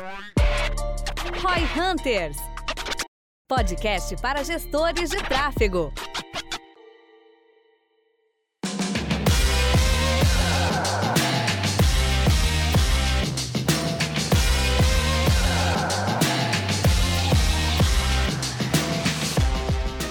Roy Hunters podcast para gestores de tráfego.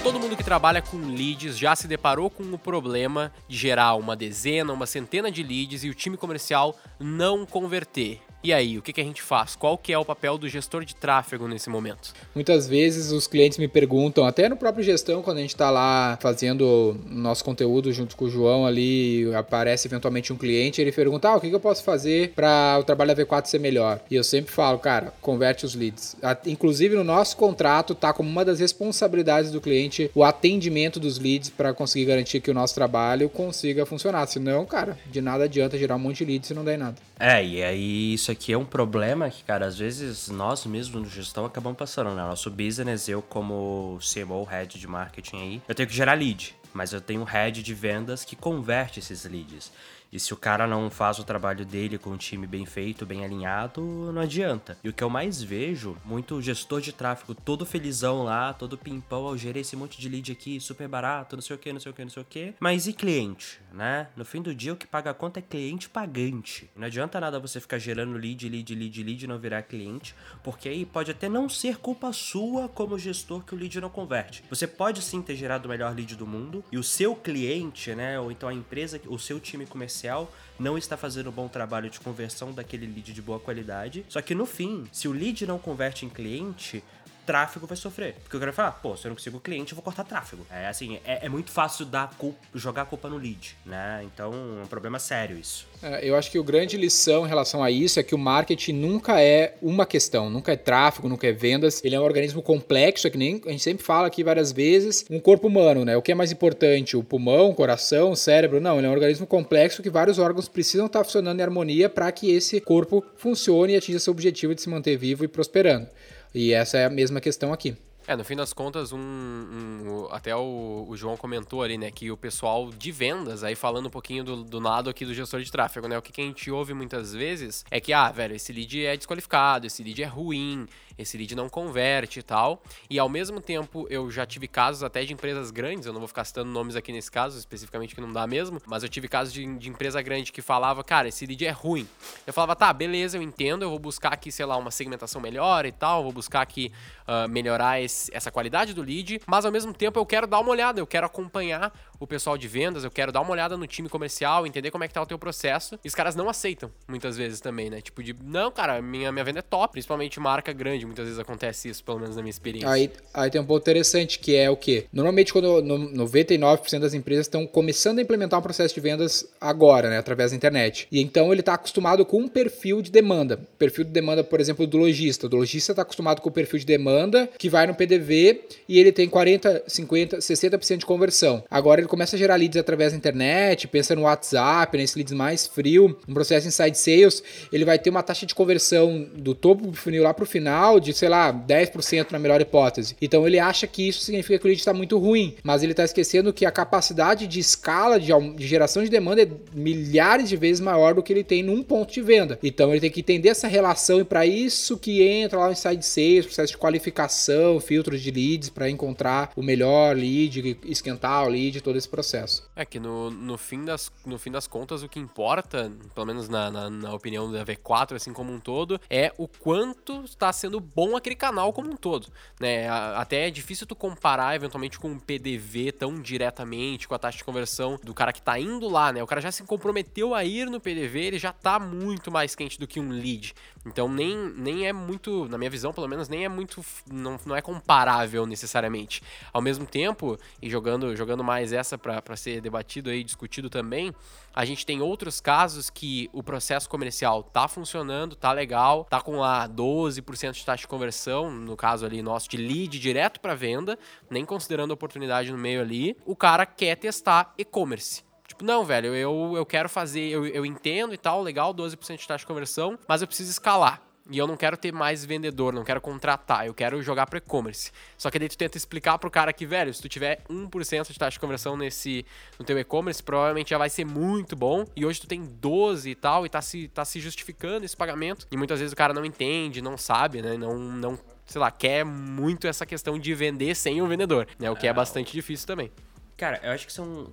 Todo mundo que trabalha com leads já se deparou com o problema de gerar uma dezena, uma centena de leads e o time comercial não converter. E aí, o que, que a gente faz? Qual que é o papel do gestor de tráfego nesse momento? Muitas vezes os clientes me perguntam, até no próprio gestão, quando a gente está lá fazendo nosso conteúdo junto com o João ali, aparece eventualmente um cliente, ele pergunta, ah, o que, que eu posso fazer para o trabalho da V4 ser melhor? E eu sempre falo, cara, converte os leads. Inclusive no nosso contrato tá como uma das responsabilidades do cliente o atendimento dos leads para conseguir garantir que o nosso trabalho consiga funcionar. Senão, cara, de nada adianta gerar um monte de leads se não der em nada. É, e aí isso aqui é um problema que, cara, às vezes nós mesmos no gestão acabamos passando, né? Nosso business, eu como CMO, head de marketing aí, eu tenho que gerar lead, mas eu tenho head de vendas que converte esses leads. E se o cara não faz o trabalho dele com um time bem feito, bem alinhado, não adianta. E o que eu mais vejo, muito gestor de tráfego todo felizão lá, todo pimpão, eu gerei esse monte de lead aqui, super barato, não sei o que, não sei o que, não sei o que. Mas e cliente, né? No fim do dia, o que paga a conta é cliente pagante. Não adianta nada você ficar gerando lead, lead, lead, lead e não virar cliente, porque aí pode até não ser culpa sua como gestor que o lead não converte. Você pode sim ter gerado o melhor lead do mundo e o seu cliente, né, ou então a empresa, o seu time comercial comercial não está fazendo um bom trabalho de conversão daquele lead de boa qualidade. Só que no fim, se o lead não converte em cliente, tráfego vai sofrer. Porque eu quero falar, pô, se eu não consigo cliente, eu vou cortar tráfego. É assim, é, é muito fácil dar culpa, jogar a culpa no lead, né? Então é um problema sério isso. É, eu acho que o grande lição em relação a isso é que o marketing nunca é uma questão, nunca é tráfego, nunca é vendas. Ele é um organismo complexo, é que nem a gente sempre fala aqui várias vezes, um corpo humano, né? O que é mais importante, o pulmão, o coração, o cérebro? Não, ele é um organismo complexo que vários órgãos precisam estar funcionando em harmonia para que esse corpo funcione e atinja seu objetivo de se manter vivo e prosperando. E essa é a mesma questão aqui. É, no fim das contas, um, um até o, o, João comentou ali, né, que o pessoal de vendas, aí falando um pouquinho do, do lado aqui do gestor de tráfego, né, o que, que a gente ouve muitas vezes é que, ah, velho, esse lead é desqualificado, esse lead é ruim, esse lead não converte e tal. E ao mesmo tempo, eu já tive casos até de empresas grandes, eu não vou ficar citando nomes aqui nesse caso, especificamente que não dá mesmo, mas eu tive casos de, de empresa grande que falava, cara, esse lead é ruim. Eu falava, tá, beleza, eu entendo, eu vou buscar aqui, sei lá, uma segmentação melhor e tal, vou buscar aqui uh, melhorar esse, essa qualidade do lead, mas ao mesmo tempo eu quero dar uma olhada, eu quero acompanhar o pessoal de vendas, eu quero dar uma olhada no time comercial, entender como é que tá o teu processo. E os caras não aceitam, muitas vezes também, né? Tipo de, não, cara, minha, minha venda é top, principalmente marca grande, muitas vezes acontece isso, pelo menos na minha experiência. Aí, aí tem um ponto interessante que é o quê? Normalmente, quando no, 99% das empresas estão começando a implementar um processo de vendas agora, né? Através da internet. E então ele está acostumado com um perfil de demanda. Perfil de demanda, por exemplo, do lojista. O lojista está acostumado com o perfil de demanda que vai no PDV e ele tem 40, 50, 60% de conversão. Agora ele começa a gerar leads através da internet, pensa no WhatsApp, nesses leads mais frio, um processo inside sales, ele vai ter uma taxa de conversão do topo do funil lá para o final de, sei lá, 10% na melhor hipótese. Então ele acha que isso significa que o lead está muito ruim, mas ele está esquecendo que a capacidade de escala de, de geração de demanda é milhares de vezes maior do que ele tem num ponto de venda. Então ele tem que entender essa relação e para isso que entra lá no inside sales, processo de qualificação, filtros de leads para encontrar o melhor lead, esquentar o lead, todo esse processo. É que no, no, fim, das, no fim das contas, o que importa, pelo menos na, na, na opinião da V4, assim como um todo, é o quanto está sendo bom aquele canal como um todo. Né? Até é difícil tu comparar eventualmente com um PDV tão diretamente, com a taxa de conversão do cara que está indo lá, né? O cara já se comprometeu a ir no PDV, ele já está muito mais quente do que um lead. Então nem, nem é muito, na minha visão pelo menos, nem é muito, não, não é comparável necessariamente. Ao mesmo tempo, e jogando, jogando mais essa para ser debatido aí, discutido também, a gente tem outros casos que o processo comercial tá funcionando, tá legal, tá com lá 12% de taxa de conversão, no caso ali nosso de lead direto para venda, nem considerando a oportunidade no meio ali, o cara quer testar e-commerce. Tipo, não, velho, eu, eu quero fazer, eu, eu entendo e tal, legal, 12% de taxa de conversão, mas eu preciso escalar. e eu não quero ter mais vendedor, não quero contratar, eu quero jogar pro e-commerce. Só que daí tu tenta explicar pro cara que, velho, se tu tiver 1% de taxa de conversão nesse no teu e-commerce, provavelmente já vai ser muito bom. E hoje tu tem 12 e tal, e tá se, tá se justificando esse pagamento. E muitas vezes o cara não entende, não sabe, né? Não, não sei lá, quer muito essa questão de vender sem o vendedor, né? O que é, é bastante difícil também. Cara, eu acho que são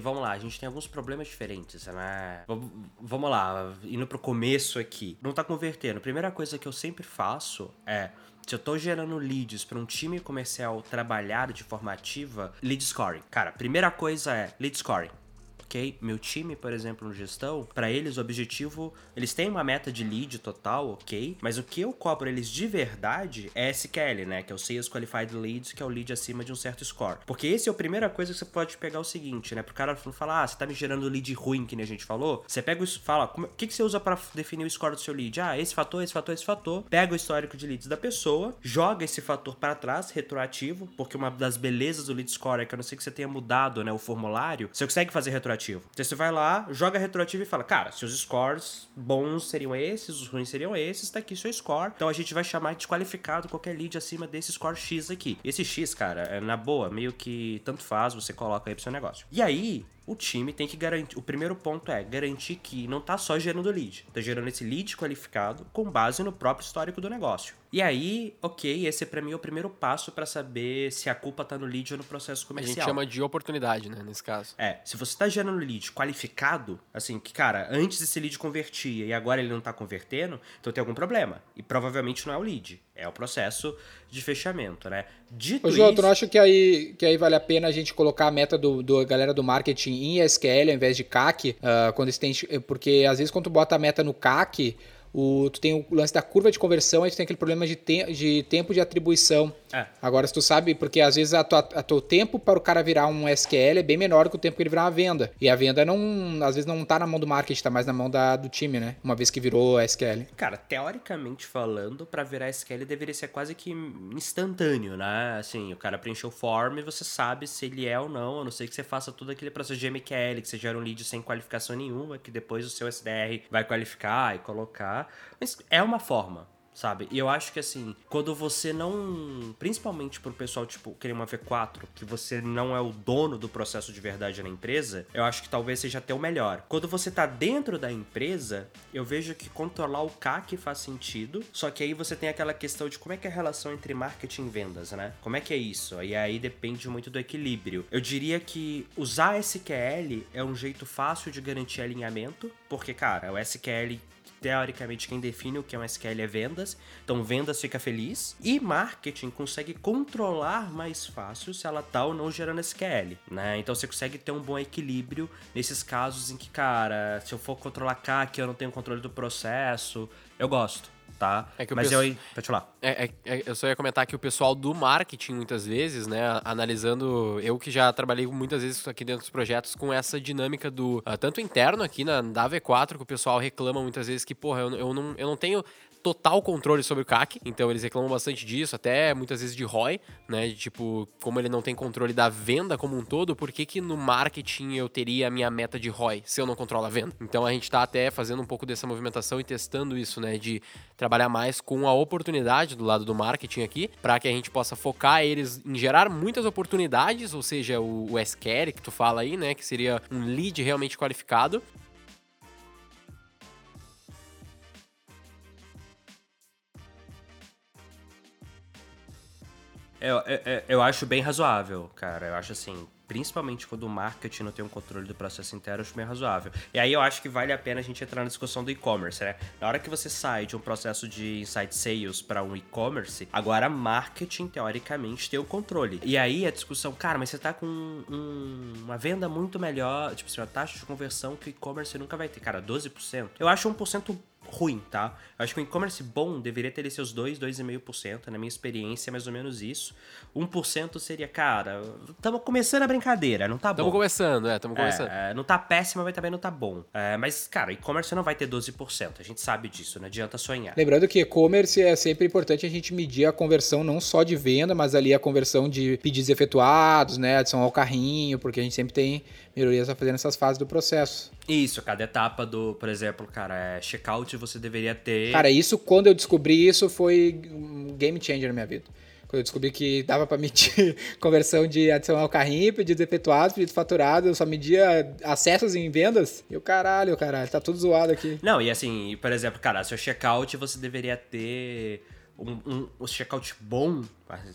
vamos lá, a gente tem alguns problemas diferentes, né? Vamos lá, indo pro começo aqui. Não tá convertendo. A primeira coisa que eu sempre faço é. Se eu tô gerando leads para um time comercial trabalhar de forma ativa, lead scoring. Cara, primeira coisa é lead scoring ok? Meu time, por exemplo, no gestão, para eles o objetivo, eles têm uma meta de lead total, ok? Mas o que eu cobro eles de verdade é SQL, né? Que é o Sales Qualified Leads, que é o lead acima de um certo score. Porque esse é a primeira coisa que você pode pegar o seguinte, né? Pro cara falar, ah, você tá me gerando lead ruim, que nem a gente falou. Você pega o fala, o que, que você usa para definir o score do seu lead? Ah, esse fator, esse fator, esse fator. Pega o histórico de leads da pessoa, joga esse fator para trás, retroativo, porque uma das belezas do lead score é que a não ser que você tenha mudado, né, o formulário, você consegue fazer retroativo retroativo. Então você vai lá, joga retroativo e fala, cara, seus scores bons seriam esses, os ruins seriam esses, tá aqui seu score. Então a gente vai chamar de desqualificado qualquer lead acima desse score X aqui. Esse X, cara, é na boa, meio que tanto faz, você coloca aí pro seu negócio. E aí, o time tem que garantir. O primeiro ponto é garantir que não tá só gerando lead, tá gerando esse lead qualificado com base no próprio histórico do negócio. E aí, ok, esse para mim é o primeiro passo para saber se a culpa tá no lead ou no processo comercial. A gente chama de oportunidade, né, nesse caso. É, se você tá gerando lead qualificado, assim, que cara, antes esse lead convertia e agora ele não tá convertendo, então tem algum problema. E provavelmente não é o lead, é o processo de fechamento, né? Dito Ô, João, isso... tu não acha que aí, que aí vale a pena a gente colocar a meta do, do galera do marketing em SQL ao invés de CAC? Uh, ah, quando tem, porque às vezes quando tu bota a meta no CAC, o, tu tem o lance da curva de conversão, aí tu tem aquele problema de, te, de tempo de atribuição. É. Agora, se tu sabe, porque às vezes a tua, a teu tempo para o cara virar um SQL é bem menor que o tempo que ele virar uma venda. E a venda não, às vezes não tá na mão do marketing, tá mais na mão da, do time, né? Uma vez que virou SQL. Cara, teoricamente falando, para virar SQL deveria ser quase que instantâneo, né? Assim, o cara preencheu o form e você sabe se ele é ou não, a não ser que você faça todo aquele processo de MQL, que você gera um lead sem qualificação nenhuma, que depois o seu SDR vai qualificar e colocar. Mas é uma forma, sabe? E eu acho que assim, quando você não. Principalmente pro pessoal, tipo, querer uma V4, que você não é o dono do processo de verdade na empresa, eu acho que talvez seja até o melhor. Quando você tá dentro da empresa, eu vejo que controlar o CAC faz sentido, só que aí você tem aquela questão de como é que é a relação entre marketing e vendas, né? Como é que é isso? E aí depende muito do equilíbrio. Eu diria que usar SQL é um jeito fácil de garantir alinhamento, porque, cara, o SQL teoricamente quem define o que é um SQL é vendas, então vendas fica feliz. E marketing consegue controlar mais fácil se ela tá ou não gerando SQL, né? Então você consegue ter um bom equilíbrio nesses casos em que, cara, se eu for controlar CAC, eu não tenho controle do processo, eu gosto tá? É Mas eu aí, pode falar. É, é, é, eu só ia comentar que o pessoal do marketing, muitas vezes, né, analisando, eu que já trabalhei muitas vezes aqui dentro dos projetos com essa dinâmica do, uh, tanto interno aqui na, da V4, que o pessoal reclama muitas vezes que, porra, eu, eu, não, eu não tenho total controle sobre o CAC, então eles reclamam bastante disso, até muitas vezes de ROI, né? De, tipo, como ele não tem controle da venda como um todo, por que, que no marketing eu teria a minha meta de ROI se eu não controlo a venda? Então a gente tá até fazendo um pouco dessa movimentação e testando isso, né? De trabalhar mais com a oportunidade do lado do marketing aqui, para que a gente possa focar eles em gerar muitas oportunidades, ou seja, o, o SQL que tu fala aí, né? Que seria um lead realmente qualificado, Eu, eu, eu acho bem razoável, cara. Eu acho assim, principalmente quando o marketing não tem um controle do processo inteiro, eu acho bem razoável. E aí eu acho que vale a pena a gente entrar na discussão do e-commerce, né? Na hora que você sai de um processo de insight sales para um e-commerce, agora marketing, teoricamente, tem o controle. E aí a discussão, cara, mas você tá com um, uma venda muito melhor, tipo assim, uma taxa de conversão que o e-commerce nunca vai ter. Cara, 12%. Eu acho 1% ruim, tá? Eu acho que o e-commerce bom deveria ter seus 2, 2,5%, na minha experiência é mais ou menos isso. 1% seria, cara, estamos começando a brincadeira, não tá bom. Estamos começando, é, estamos começando. É, não tá péssimo, mas também não tá bom. É, mas, cara, e-commerce não vai ter 12%, a gente sabe disso, não adianta sonhar. Lembrando que e-commerce é sempre importante a gente medir a conversão não só de venda, mas ali a conversão de pedidos efetuados, né, adição ao carrinho, porque a gente sempre tem melhorias a fazer nessas fases do processo. Isso, cada etapa do, por exemplo, cara, é checkout você deveria ter. Cara, isso quando eu descobri isso foi um game changer na minha vida. Quando eu descobri que dava para medir conversão de adicionar o carrinho, pedidos efetuados, pedidos faturados, eu só media acessos em vendas. E o caralho, caralho, tá tudo zoado aqui. Não, e assim, por exemplo, cara, seu checkout você deveria ter um, um, um checkout bom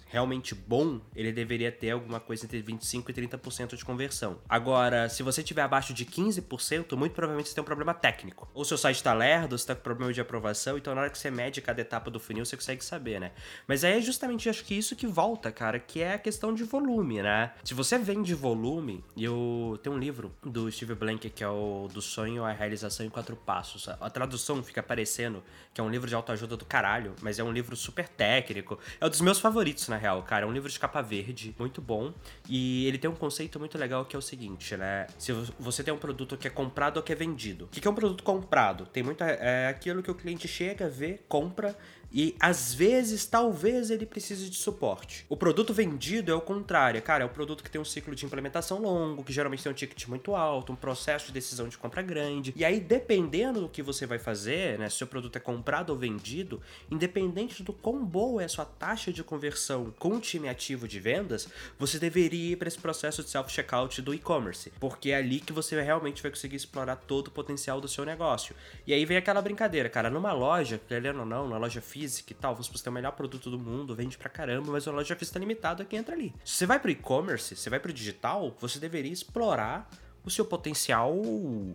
realmente bom, ele deveria ter alguma coisa entre 25% e 30% de conversão. Agora, se você tiver abaixo de 15%, muito provavelmente você tem um problema técnico. Ou seu site está lerdo, você está com problema de aprovação, então na hora que você mede cada etapa do funil, você consegue saber, né? Mas aí é justamente, acho que isso que volta, cara, que é a questão de volume, né? Se você vende volume, e eu tenho um livro do Steve Blank, que é o Do Sonho à Realização em Quatro Passos. A tradução fica parecendo que é um livro de autoajuda do caralho, mas é um livro super técnico. É um dos meus favoritos favoritos, na real, cara. É um livro de capa verde, muito bom. E ele tem um conceito muito legal que é o seguinte, né? Se você tem um produto que é comprado ou que é vendido. O que é um produto comprado? Tem muito. É aquilo que o cliente chega, vê, compra e às vezes, talvez ele precise de suporte. O produto vendido é o contrário, cara, é o produto que tem um ciclo de implementação longo, que geralmente tem um ticket muito alto, um processo de decisão de compra grande. E aí, dependendo do que você vai fazer, né, se seu produto é comprado ou vendido, independente do quão boa é a sua taxa de conversão com o time ativo de vendas, você deveria ir para esse processo de self-checkout do e-commerce, porque é ali que você realmente vai conseguir explorar todo o potencial do seu negócio. E aí vem aquela brincadeira, cara, numa loja, querendo ou não, na loja física, física e tal, você tem o melhor produto do mundo, vende pra caramba, mas a loja física tá limitada quem entra ali. Se você vai pro e-commerce, você vai pro digital, você deveria explorar o seu potencial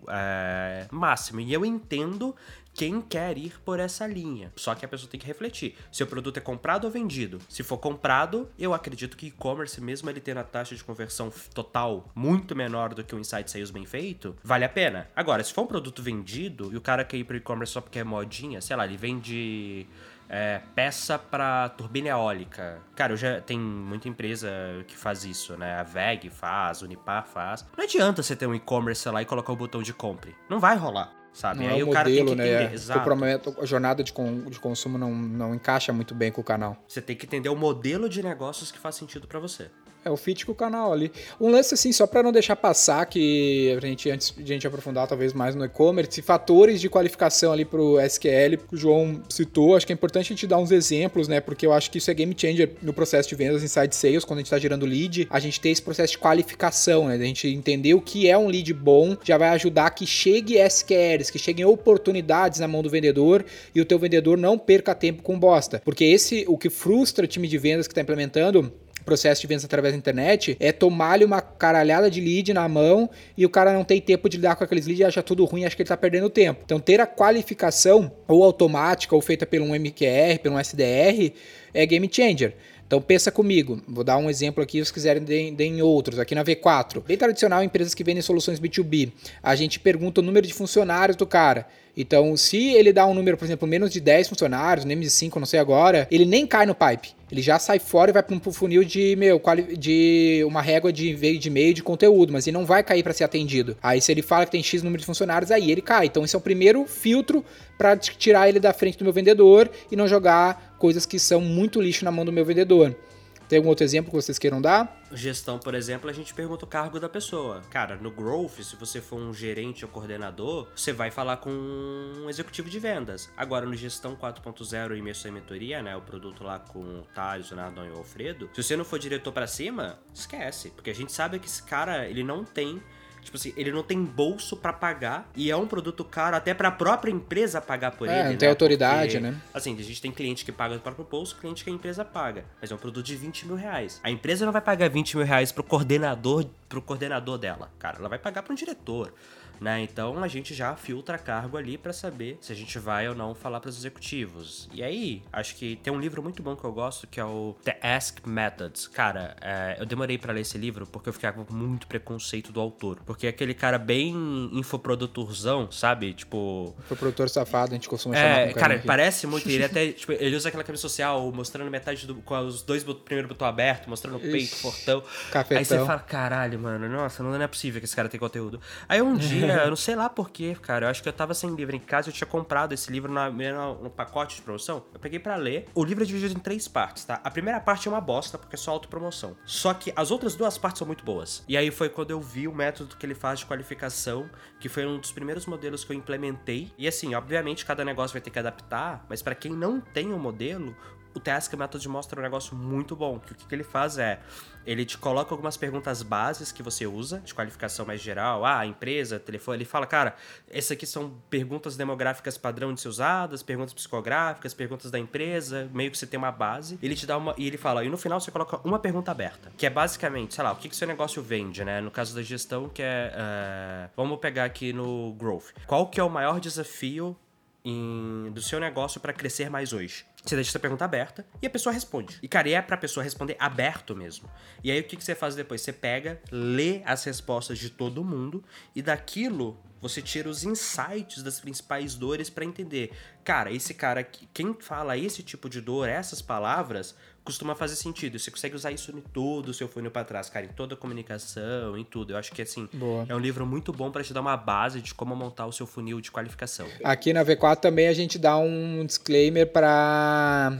é, máximo. E eu entendo quem quer ir por essa linha. Só que a pessoa tem que refletir. Se o produto é comprado ou vendido? Se for comprado, eu acredito que e-commerce, mesmo ele tendo a taxa de conversão total muito menor do que o Insight Sales bem feito, vale a pena. Agora, se for um produto vendido e o cara quer ir pro e-commerce só porque é modinha, sei lá, ele vende é, peça para turbina eólica. Cara, eu já tem muita empresa que faz isso, né? A VEG faz, Unipar faz. Não adianta você ter um e-commerce lá e colocar o botão de compre. Não vai rolar. Sabe? Não Aí é o um cara modelo, tem que entender. né? Exato. O prometo, a jornada de, de consumo não, não encaixa muito bem com o canal. Você tem que entender o modelo de negócios que faz sentido para você. É o fit com o canal ali. Um lance assim, só para não deixar passar, que a gente, antes de a gente aprofundar talvez mais no e-commerce, fatores de qualificação ali pro SQL, que o João citou, acho que é importante a gente dar uns exemplos, né? Porque eu acho que isso é game changer no processo de vendas inside sales, quando a gente tá gerando lead, a gente tem esse processo de qualificação, né? A gente entender o que é um lead bom, já vai ajudar que chegue SQLs, que cheguem oportunidades na mão do vendedor e o teu vendedor não perca tempo com bosta. Porque esse, o que frustra o time de vendas que tá implementando processo de vendas através da internet é tomar-lhe uma caralhada de lead na mão e o cara não tem tempo de lidar com aqueles leads acha tudo ruim, acha que ele tá perdendo tempo. Então, ter a qualificação ou automática ou feita pelo um MQR, pelo um SDR, é game changer. Então pensa comigo, vou dar um exemplo aqui, se quiserem deem, deem outros. Aqui na V4, bem tradicional, empresas que vendem soluções B2B. A gente pergunta o número de funcionários do cara. Então, se ele dá um número, por exemplo, menos de 10 funcionários, nem de 5, não sei agora, ele nem cai no pipe. Ele já sai fora e vai para um funil de, meu, de uma régua de veio de meio de conteúdo, mas ele não vai cair para ser atendido. Aí se ele fala que tem X número de funcionários, aí ele cai. Então esse é o primeiro filtro para tirar ele da frente do meu vendedor e não jogar coisas que são muito lixo na mão do meu vendedor. Tem algum outro exemplo que vocês queiram dar? Gestão, por exemplo, a gente pergunta o cargo da pessoa. Cara, no Growth, se você for um gerente ou coordenador, você vai falar com um executivo de vendas. Agora, no Gestão 4.0 e Imersão e Mentoria, né, o produto lá com o Thales, o Nardon e o Alfredo, se você não for diretor para cima, esquece. Porque a gente sabe que esse cara, ele não tem Tipo assim, ele não tem bolso para pagar e é um produto caro até para a própria empresa pagar por é, ele. Não né? tem autoridade, Porque, né? Assim, a gente tem cliente que paga do próprio bolso, cliente que a empresa paga. Mas é um produto de 20 mil reais. A empresa não vai pagar 20 mil reais pro coordenador, pro coordenador dela, cara. Ela vai pagar para um diretor né? Então a gente já filtra cargo ali para saber se a gente vai ou não falar para os executivos. E aí, acho que tem um livro muito bom que eu gosto que é o The Ask Methods. Cara, é, eu demorei para ler esse livro porque eu ficava com muito preconceito do autor. Porque é aquele cara bem infoprodutorzão, sabe? Tipo. Infoprodutor safado, a gente costuma é, chamar. Cara, cara parece muito. Ele até, tipo, ele usa aquela camisa social mostrando metade do. com os dois primeiros botões abertos, mostrando o peito, Ixi, fortão. Cafetão. Aí você fala, caralho, mano, nossa, não é possível que esse cara tenha conteúdo. Aí um dia dia, eu não sei lá porquê, cara. Eu acho que eu tava sem livro em casa, eu tinha comprado esse livro na, no, no pacote de promoção. Eu peguei para ler. O livro é dividido em três partes, tá? A primeira parte é uma bosta, porque é só autopromoção. Só que as outras duas partes são muito boas. E aí foi quando eu vi o método que ele faz de qualificação, que foi um dos primeiros modelos que eu implementei. E assim, obviamente, cada negócio vai ter que adaptar, mas para quem não tem o um modelo, o Task Method mostra um negócio muito bom. Que o que, que ele faz é, ele te coloca algumas perguntas bases que você usa, de qualificação mais geral, ah, empresa, telefone, ele fala, cara, essas aqui são perguntas demográficas padrão de ser usadas, perguntas psicográficas, perguntas da empresa, meio que você tem uma base, ele te dá uma, e ele fala, e no final você coloca uma pergunta aberta, que é basicamente, sei lá, o que, que seu negócio vende, né, no caso da gestão, que é, uh, vamos pegar aqui no Growth, qual que é o maior desafio em, do seu negócio para crescer mais hoje? Você deixa essa pergunta aberta e a pessoa responde. E, cara, é pra pessoa responder aberto mesmo. E aí, o que, que você faz depois? Você pega, lê as respostas de todo mundo e daquilo você tira os insights das principais dores para entender. Cara, esse cara, quem fala esse tipo de dor, essas palavras, costuma fazer sentido. Você consegue usar isso em todo o seu funil para trás, cara, em toda a comunicação, em tudo. Eu acho que assim, Boa. é um livro muito bom para te dar uma base de como montar o seu funil de qualificação. Aqui na V4 também a gente dá um disclaimer para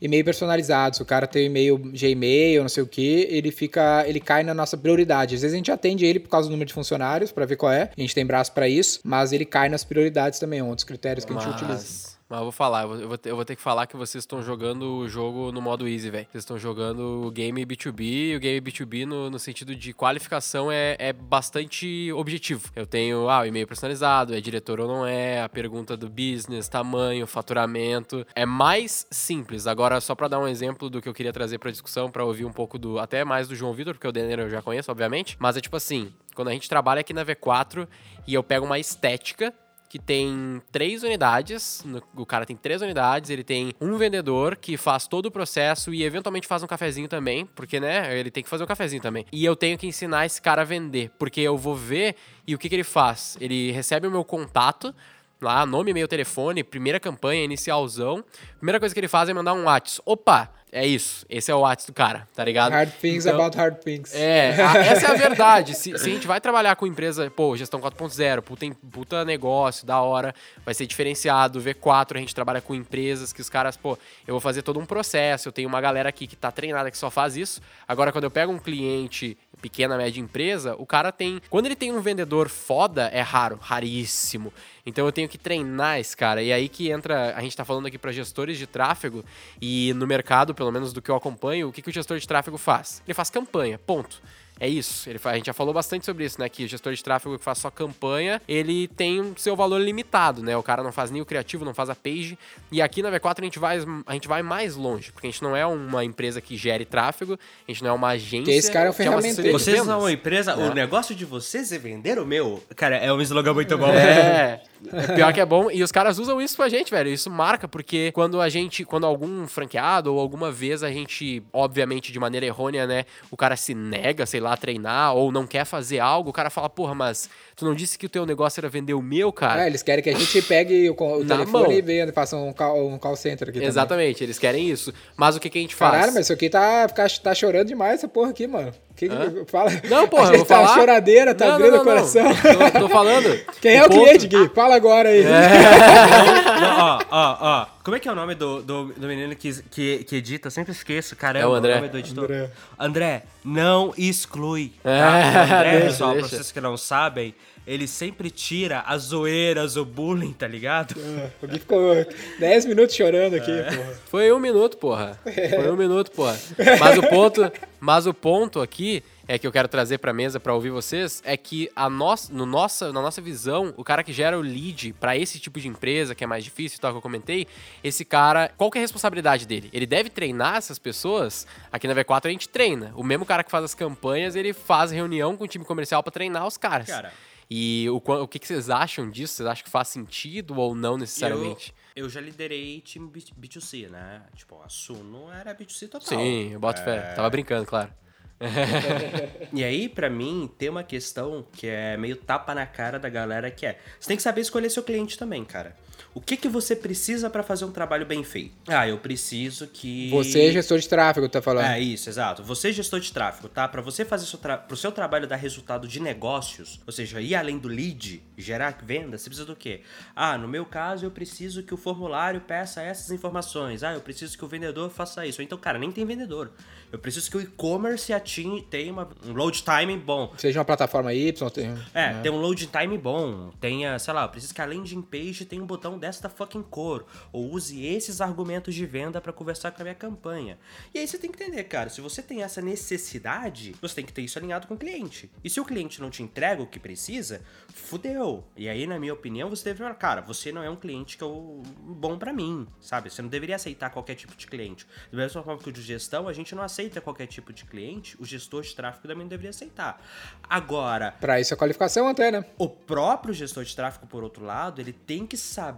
e-mail personalizado. Se o cara tem e-mail Gmail, não sei o que, ele fica, ele cai na nossa prioridade. Às vezes a gente atende ele por causa do número de funcionários para ver qual é. A gente tem braço para isso, mas ele cai nas prioridades também, é um dos critérios que mas... a gente utiliza. Mas eu vou falar, eu vou, ter, eu vou ter que falar que vocês estão jogando o jogo no modo easy, velho. Vocês estão jogando o game B2B, e o game B2B no, no sentido de qualificação é, é bastante objetivo. Eu tenho, ah, o e-mail personalizado, é diretor ou não é, a pergunta do business, tamanho, faturamento. É mais simples. Agora, só para dar um exemplo do que eu queria trazer pra discussão, para ouvir um pouco do, até mais do João Vitor, porque o Denner eu já conheço, obviamente. Mas é tipo assim, quando a gente trabalha aqui na V4 e eu pego uma estética que tem três unidades. O cara tem três unidades, ele tem um vendedor que faz todo o processo e eventualmente faz um cafezinho também, porque, né, ele tem que fazer um cafezinho também. E eu tenho que ensinar esse cara a vender, porque eu vou ver e o que, que ele faz? Ele recebe o meu contato, lá, nome, e-mail, telefone, primeira campanha, inicialzão. Primeira coisa que ele faz é mandar um WhatsApp. Opa, é isso. Esse é o WhatsApp do cara, tá ligado? Hard things então, about hard things. É, a, essa é a verdade. Se, se, a gente vai trabalhar com empresa, pô, gestão 4.0, puta, puta negócio, da hora, vai ser diferenciado. V4, a gente trabalha com empresas que os caras, pô, eu vou fazer todo um processo, eu tenho uma galera aqui que tá treinada que só faz isso. Agora, quando eu pego um cliente pequena, média empresa, o cara tem. Quando ele tem um vendedor foda, é raro, raríssimo. Então eu tenho que treinar esse cara. E aí que entra. A gente tá falando aqui para gestores de tráfego e no mercado, pelo menos do que eu acompanho, o que, que o gestor de tráfego faz? Ele faz campanha, ponto. É isso. Ele, a gente já falou bastante sobre isso, né? Que o gestor de tráfego que faz só campanha, ele tem o seu valor limitado, né? O cara não faz nem o criativo, não faz a page. E aqui na V4 a gente vai, a gente vai mais longe, porque a gente não é uma empresa que gere tráfego, a gente não é uma agência. Que esse cara é o ferramenteiro. É vocês são uma empresa, é. o negócio de vocês é vender o meu. Cara, é um slogan muito bom. É. é. Pior que é bom. E os caras usam isso pra gente, velho. Isso marca, porque quando a gente, quando algum franqueado ou alguma vez a gente, obviamente de maneira errônea, né, o cara se nega, sei lá, a treinar ou não quer fazer algo, o cara fala, porra, mas tu não disse que o teu negócio era vender o meu, cara? É, eles querem que a gente pegue o, o telefone mão. e venda, faça um call, um call center aqui Exatamente, também. eles querem isso. Mas o que, que a gente faz? Caralho, mas isso aqui tá, tá chorando demais, essa porra aqui, mano. Que que, fala. Não, porra, eu vou tá falar. choradeira, tá não, abrindo não, não, o coração. Tô, tô, falando. Quem é o, cliente, Gui? Fala agora aí. É. ó, ó, ó. Como é que é o nome do, do, do menino que, que, que edita? Eu sempre esqueço, caramba. É o André. O nome do editor. André. André, não exclui. Tá? É, André, deixa, pessoal, deixa. pra vocês que não sabem, ele sempre tira as zoeiras, o bullying, tá ligado? É, o Gui ficou 10 minutos chorando aqui, é. porra. Foi um minuto, porra. Foi um minuto, porra. Mas o ponto, mas o ponto aqui é que eu quero trazer para mesa para ouvir vocês é que a nossa, no nossa, na nossa visão, o cara que gera o lead para esse tipo de empresa que é mais difícil, tal que eu comentei, esse cara, qual que é a responsabilidade dele? Ele deve treinar essas pessoas? Aqui na V4 a gente treina. O mesmo cara que faz as campanhas, ele faz reunião com o time comercial para treinar os caras. Cara, e o, o que, que vocês acham disso? Vocês acham que faz sentido ou não necessariamente? Eu, eu já liderei time B2C, né? Tipo, a Suno era B2C total. Sim, eu boto é... fé. Tava brincando, claro. e aí, para mim, tem uma questão que é meio tapa na cara da galera que é. Você tem que saber escolher seu cliente também, cara. O que, que você precisa para fazer um trabalho bem feito? Ah, eu preciso que. Você é gestor de tráfego, tá falando? É isso, exato. Você é gestor de tráfego, tá? Para você fazer seu tra... pro seu trabalho dar resultado de negócios, ou seja, ir além do lead, gerar venda, você precisa do quê? Ah, no meu caso eu preciso que o formulário peça essas informações. Ah, eu preciso que o vendedor faça isso. Então, cara, nem tem vendedor. Eu preciso que o e-commerce tenha uma, um load time bom. Seja uma plataforma Y, tem, é, né? tem um load time bom. Tenha, sei lá, eu preciso que a landing page tenha um botão desta fucking cor. Ou use esses argumentos de venda para conversar com a minha campanha. E aí você tem que entender, cara, se você tem essa necessidade, você tem que ter isso alinhado com o cliente. E se o cliente não te entrega o que precisa, fudeu. E aí, na minha opinião, você deve falar, cara, você não é um cliente que é bom para mim, sabe? Você não deveria aceitar qualquer tipo de cliente. Da mesma forma que o de gestão, a gente não aceita qualquer tipo de cliente, o gestor de tráfego também não deveria aceitar. Agora. Para isso a qualificação até, né? O próprio gestor de tráfego, por outro lado, ele tem que saber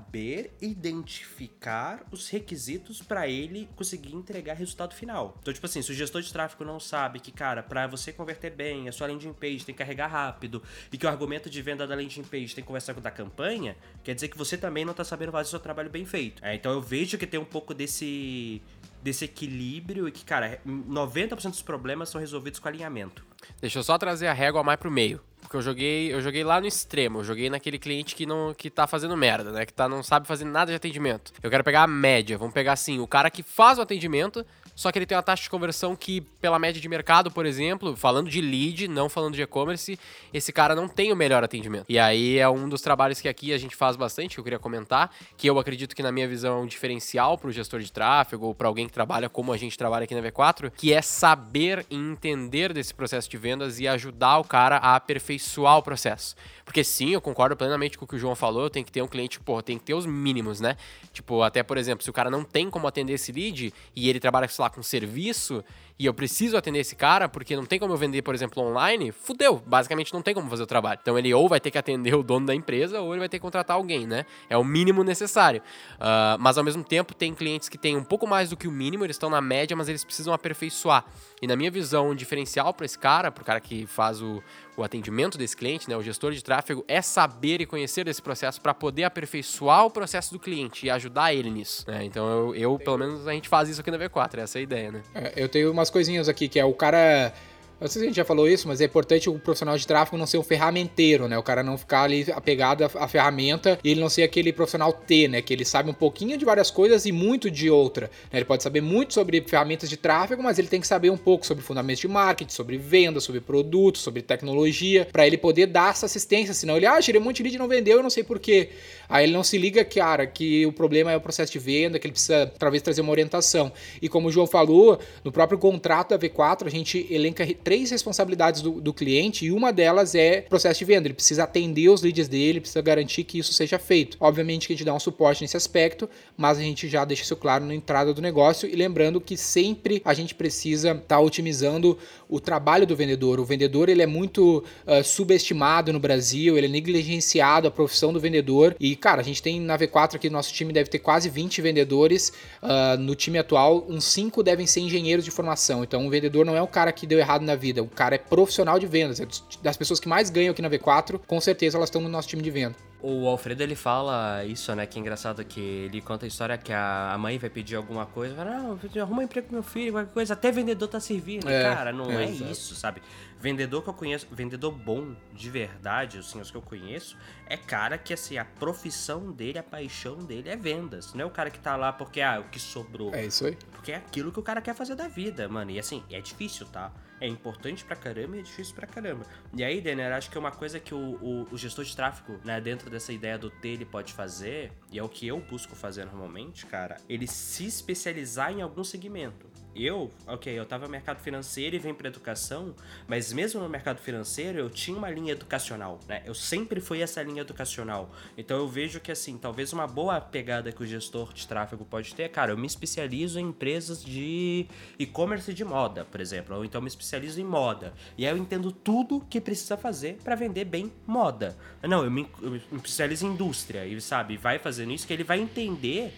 identificar os requisitos para ele conseguir entregar resultado final. Então, tipo assim, se o gestor de tráfego não sabe que, cara, para você converter bem, a sua landing page tem que carregar rápido e que o argumento de venda da landing page tem que conversar com o da campanha, quer dizer que você também não tá sabendo fazer o seu trabalho bem feito. É, então eu vejo que tem um pouco desse desse equilíbrio e que, cara, 90% dos problemas são resolvidos com alinhamento. Deixa eu só trazer a régua mais pro meio. Porque eu joguei, eu joguei lá no extremo, eu joguei naquele cliente que não que tá fazendo merda, né? Que tá, não sabe fazer nada de atendimento. Eu quero pegar a média, vamos pegar assim, o cara que faz o atendimento, só que ele tem uma taxa de conversão que, pela média de mercado, por exemplo, falando de lead, não falando de e-commerce, esse cara não tem o melhor atendimento. E aí é um dos trabalhos que aqui a gente faz bastante, que eu queria comentar, que eu acredito que na minha visão é um diferencial para o gestor de tráfego ou para alguém que trabalha como a gente trabalha aqui na V4, que é saber e entender desse processo de vendas e ajudar o cara a aperfeiçoar o processo. Porque sim, eu concordo plenamente com o que o João falou, tem que ter um cliente, pô, tem que ter os mínimos, né? Tipo, até por exemplo, se o cara não tem como atender esse lead e ele trabalha, sei lá, com serviço, e eu preciso atender esse cara porque não tem como eu vender, por exemplo, online, fudeu. Basicamente não tem como fazer o trabalho. Então ele ou vai ter que atender o dono da empresa ou ele vai ter que contratar alguém, né? É o mínimo necessário. Uh, mas ao mesmo tempo tem clientes que têm um pouco mais do que o mínimo, eles estão na média, mas eles precisam aperfeiçoar. E na minha visão, um diferencial para esse cara, para o cara que faz o, o atendimento desse cliente, né, o gestor de tráfego, é saber e conhecer desse processo para poder aperfeiçoar o processo do cliente e ajudar ele nisso. Né? Então eu, eu, pelo menos, a gente faz isso aqui na V4, essa é a ideia, né? É, eu tenho umas coisinhas aqui que é o cara não sei se a gente já falou isso, mas é importante o profissional de tráfego não ser um ferramenteiro, né? O cara não ficar ali apegado à ferramenta e ele não ser aquele profissional T, né? Que ele sabe um pouquinho de várias coisas e muito de outra. Né? Ele pode saber muito sobre ferramentas de tráfego, mas ele tem que saber um pouco sobre fundamentos de marketing, sobre venda, sobre produtos, sobre tecnologia, para ele poder dar essa assistência. Senão ele, ah, tirei um monte de lead e não vendeu, eu não sei porquê. Aí ele não se liga, cara, que o problema é o processo de venda, que ele precisa talvez trazer uma orientação. E como o João falou, no próprio contrato da V4, a gente elenca três responsabilidades do, do cliente e uma delas é processo de venda. Ele precisa atender os leads dele, precisa garantir que isso seja feito. Obviamente que a gente dá um suporte nesse aspecto, mas a gente já deixa isso claro na entrada do negócio e lembrando que sempre a gente precisa estar tá otimizando o trabalho do vendedor. O vendedor ele é muito uh, subestimado no Brasil, ele é negligenciado a profissão do vendedor e cara, a gente tem na V4 aqui, nosso time deve ter quase 20 vendedores. Uh, no time atual, uns 5 devem ser engenheiros de formação. Então, um vendedor não é o cara que deu errado na vida, o cara é profissional de vendas. É das pessoas que mais ganham aqui na V4, com certeza elas estão no nosso time de venda. O Alfredo ele fala isso, né? Que é engraçado que ele conta a história que a mãe vai pedir alguma coisa, fala, não, arruma um emprego pro meu filho, qualquer coisa, até vendedor tá servindo. É, Cara, não é, é isso, sabe? Vendedor que eu conheço, vendedor bom, de verdade, assim, os que eu conheço, é cara que, assim, a profissão dele, a paixão dele é vendas. Não é o cara que tá lá porque, ah, o que sobrou. É isso aí. Porque é aquilo que o cara quer fazer da vida, mano. E assim, é difícil, tá? é importante pra caramba e é difícil pra caramba. E aí, Denner, acho que é uma coisa que o, o, o, gestor de tráfego, né, dentro dessa ideia do T, ele pode fazer, e é o que eu busco fazer normalmente, cara, ele se especializar em algum segmento eu, ok, eu tava no mercado financeiro e vim para educação, mas mesmo no mercado financeiro eu tinha uma linha educacional, né? Eu sempre fui essa linha educacional. Então eu vejo que assim, talvez uma boa pegada que o gestor de tráfego pode ter, cara, eu me especializo em empresas de e-commerce de moda, por exemplo, ou então eu me especializo em moda. E aí eu entendo tudo que precisa fazer para vender bem moda. Não, eu me, eu me especializo em indústria, e sabe, vai fazendo isso que ele vai entender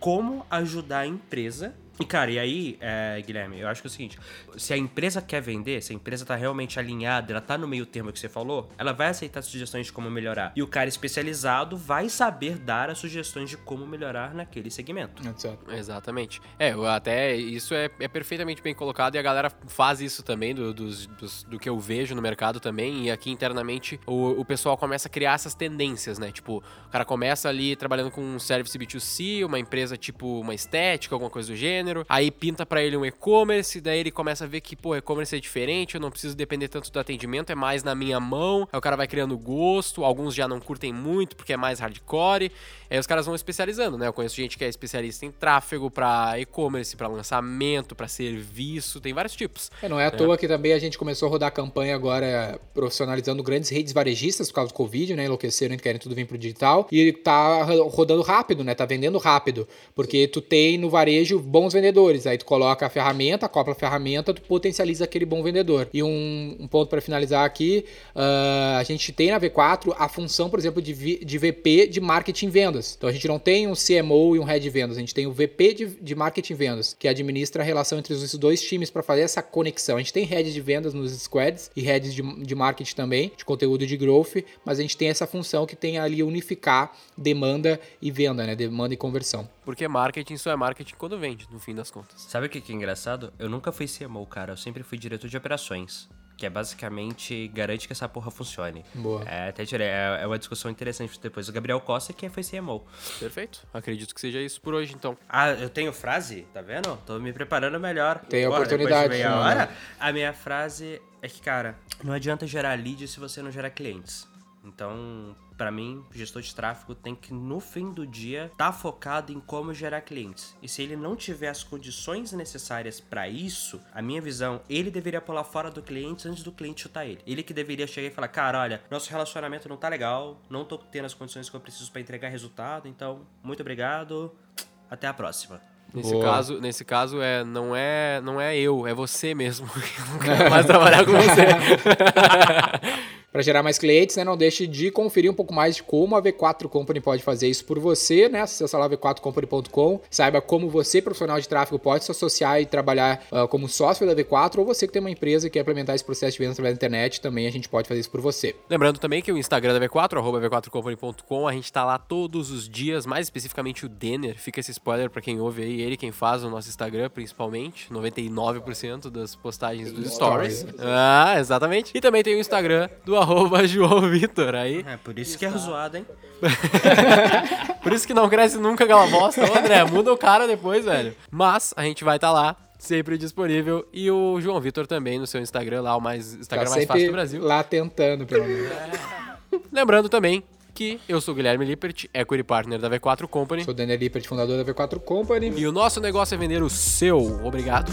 como ajudar a empresa E, cara, e aí, é, Guilherme, eu acho que é o seguinte: se a empresa quer vender, se a empresa tá realmente alinhada, ela tá no meio termo que você falou, ela vai aceitar sugestões de como melhorar. E o cara especializado vai saber dar as sugestões de como melhorar naquele segmento. Exato. Exatamente. É, até isso é, é perfeitamente bem colocado e a galera faz isso também do, dos, dos- do que eu vejo no mercado também. E aqui internamente o, o pessoal começa a criar essas tendências, né? Tipo, o cara começa ali trabalhando com um service B2C, uma empresa tipo uma estética, alguma coisa do gênero. Aí pinta pra ele um e-commerce, daí ele começa a ver que, pô, e-commerce é diferente, eu não preciso depender tanto do atendimento, é mais na minha mão. Aí o cara vai criando gosto, alguns já não curtem muito porque é mais hardcore. Aí os caras vão especializando, né? Eu conheço gente que é especialista em tráfego pra e-commerce, pra lançamento, pra serviço, tem vários tipos. É, não é à toa que também a gente começou a rodar campanha agora profissionalizando grandes redes varejistas por causa do Covid, né? Enlouqueceram e querem tudo vir pro digital. E tá ro- rodando rápido, né? Tá vendendo rápido. Porque tu tem no varejo bons vendedores. Aí tu coloca a ferramenta, acopla a ferramenta, tu potencializa aquele bom vendedor. E um, um ponto para finalizar aqui: ah, a gente tem na V4 a função, por exemplo, de, de VP de marketing vendas. Então a gente não tem um CMO e um head vendas, a gente tem o VP de, de marketing vendas, que administra a relação entre esses dois times para fazer essa conexão. A gente tem head de vendas nos squads e heads de, de marketing também, de conteúdo de growth, mas a gente tem essa função que tem ali unificar demanda e venda, né? Demanda e conversão. Porque marketing só é marketing quando vende, no fim das contas. Sabe o que que é engraçado? Eu nunca fui CMO, cara. Eu sempre fui diretor de operações. Que é basicamente garante que essa porra funcione. Boa. É, até tirei. É, é uma discussão interessante depois. O Gabriel Costa, que foi CMO. Perfeito. Acredito que seja isso por hoje, então. Ah, eu tenho frase? Tá vendo? Tô me preparando melhor. Tem Bora, oportunidade, depois de meia hora. A minha frase é que, cara, não adianta gerar lead se você não gerar clientes. Então, pra mim, o gestor de tráfego tem que, no fim do dia, estar focado em como gerar clientes. E se ele não tiver as condições necessárias pra isso, a minha visão, ele deveria pular fora do cliente antes do cliente chutar ele. Ele que deveria chegar e falar: "Cara, olha, nosso relacionamento não tá legal, não tô tendo as condições que eu preciso pra entregar resultado, então, muito obrigado. Até a próxima." Nesse Boa. caso, nesse caso é não é não é eu, é você mesmo. Eu não quero mais trabalhar com você. Para gerar mais clientes, né, não deixe de conferir um pouco mais de como a V4 Company pode fazer isso por você, né? Acesse lá v4company.com, saiba como você, profissional de tráfego, pode se associar e trabalhar ah, como sócio da V4, ou você que tem uma empresa e quer implementar esse processo de venda através da internet, também a gente pode fazer isso por você. Lembrando também que o Instagram da V4, arroba v4company.com, a gente tá lá todos os dias, mais especificamente o Denner. Fica esse spoiler pra quem ouve aí, ele quem faz o nosso Instagram, principalmente. 99% das postagens dos stories. Ah, exatamente. E também tem o Instagram do arroba João Vitor. Aí, É, por isso que é zoado, hein? por isso que não cresce nunca aquela bosta. Ô, André, muda o cara depois, velho. Mas a gente vai estar lá. Sempre disponível. E o João Vitor também no seu Instagram, lá o mais Instagram tá mais fácil do Brasil. lá tentando, pelo menos. Lembrando também que eu sou o Guilherme Lippert, Equity Partner da V4 Company. Sou o Daniel Lippert, fundador da V4 Company. E o nosso negócio é vender o seu. Obrigado.